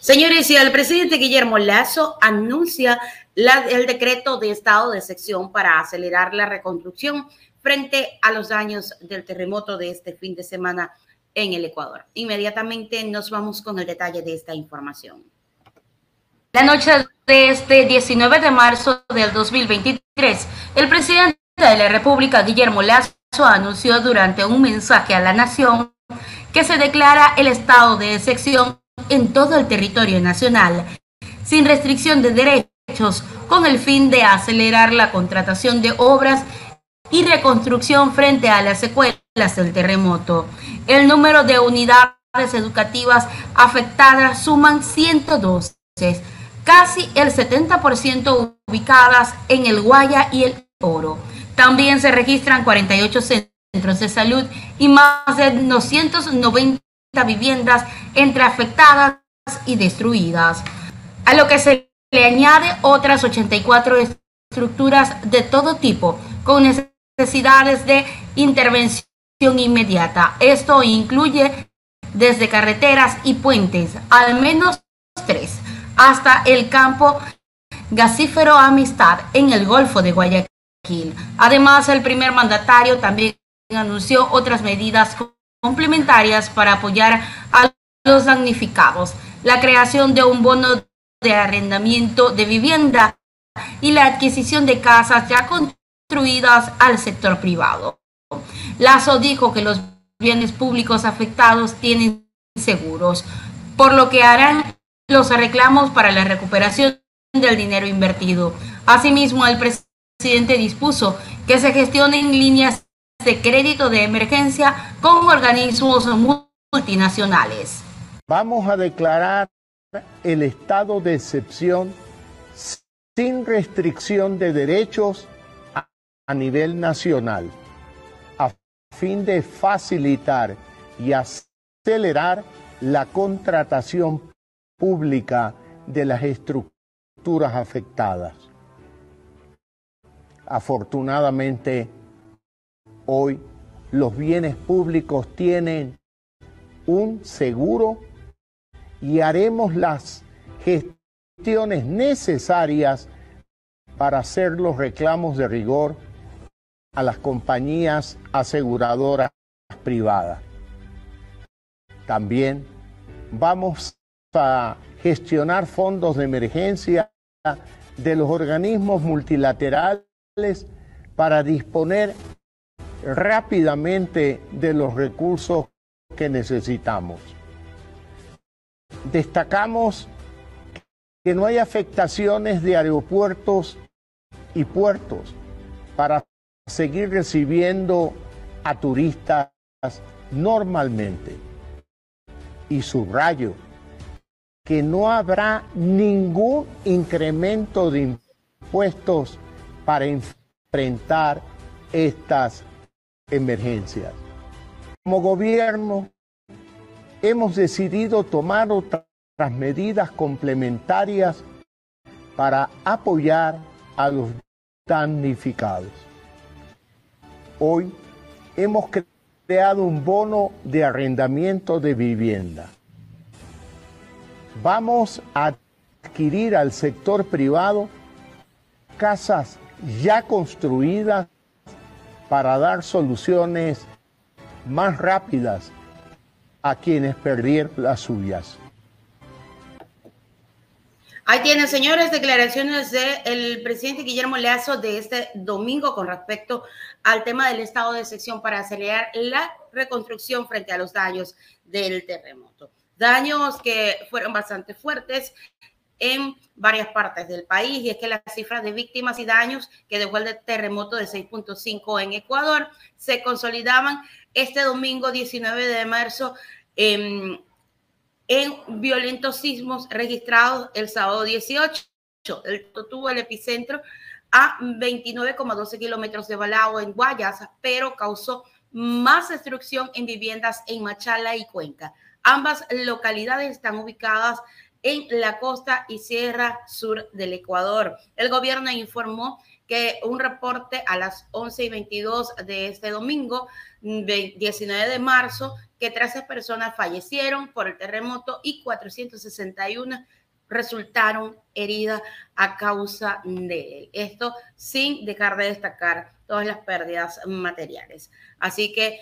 Señores, y el presidente Guillermo Lazo anuncia el decreto de estado de sección para acelerar la reconstrucción frente a los daños del terremoto de este fin de semana en el Ecuador. Inmediatamente nos vamos con el detalle de esta información. La noche de este 19 de marzo del 2023, el presidente de la República, Guillermo Lazo, anunció durante un mensaje a la nación que se declara el estado de excepción en todo el territorio nacional, sin restricción de derechos, con el fin de acelerar la contratación de obras y reconstrucción frente a las secuelas del terremoto. El número de unidades educativas afectadas suman 112, casi el 70% ubicadas en el Guaya y el Oro. También se registran 48 centros de salud y más de 290 viviendas entre afectadas y destruidas, a lo que se le añade otras 84 estructuras de todo tipo con necesidades de intervención inmediata. Esto incluye desde carreteras y puentes, al menos tres, hasta el campo gasífero Amistad en el Golfo de Guayaquil. Además, el primer mandatario también anunció otras medidas complementarias para apoyar a los damnificados, la creación de un bono de arrendamiento de vivienda y la adquisición de casas ya construidas al sector privado. Lazo dijo que los bienes públicos afectados tienen seguros, por lo que harán los reclamos para la recuperación del dinero invertido. Asimismo, el presidente dispuso que se gestionen líneas de crédito de emergencia con organismos multinacionales. Vamos a declarar el estado de excepción sin restricción de derechos a nivel nacional, a fin de facilitar y acelerar la contratación pública de las estructuras afectadas. Afortunadamente, hoy los bienes públicos tienen un seguro y haremos las gestiones necesarias para hacer los reclamos de rigor a las compañías aseguradoras privadas. También vamos a gestionar fondos de emergencia de los organismos multilaterales para disponer rápidamente de los recursos que necesitamos. Destacamos que no hay afectaciones de aeropuertos y puertos para seguir recibiendo a turistas normalmente. Y subrayo que no habrá ningún incremento de impuestos para enfrentar estas emergencias. Como gobierno, hemos decidido tomar otras medidas complementarias para apoyar a los damnificados. Hoy hemos creado un bono de arrendamiento de vivienda. Vamos a adquirir al sector privado casas ya construidas para dar soluciones más rápidas a quienes perdieron las suyas. Ahí tienen, señores, declaraciones del presidente Guillermo Leazo de este domingo con respecto al tema del estado de sección para acelerar la reconstrucción frente a los daños del terremoto. Daños que fueron bastante fuertes en varias partes del país y es que las cifras de víctimas y daños que dejó el terremoto de 6.5 en Ecuador se consolidaban este domingo 19 de marzo en, en violentos sismos registrados el sábado 18. El, tuvo el epicentro a 29,12 kilómetros de Balao en Guayas, pero causó más destrucción en viviendas en Machala y Cuenca. Ambas localidades están ubicadas en la costa y sierra sur del Ecuador. El gobierno informó que un reporte a las 11 y 22 de este domingo, 19 de marzo, que 13 personas fallecieron por el terremoto y 461 resultaron heridas a causa de él. Esto sin dejar de destacar todas las pérdidas materiales. Así que,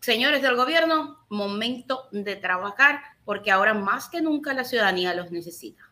señores del gobierno, momento de trabajar porque ahora más que nunca la ciudadanía los necesita.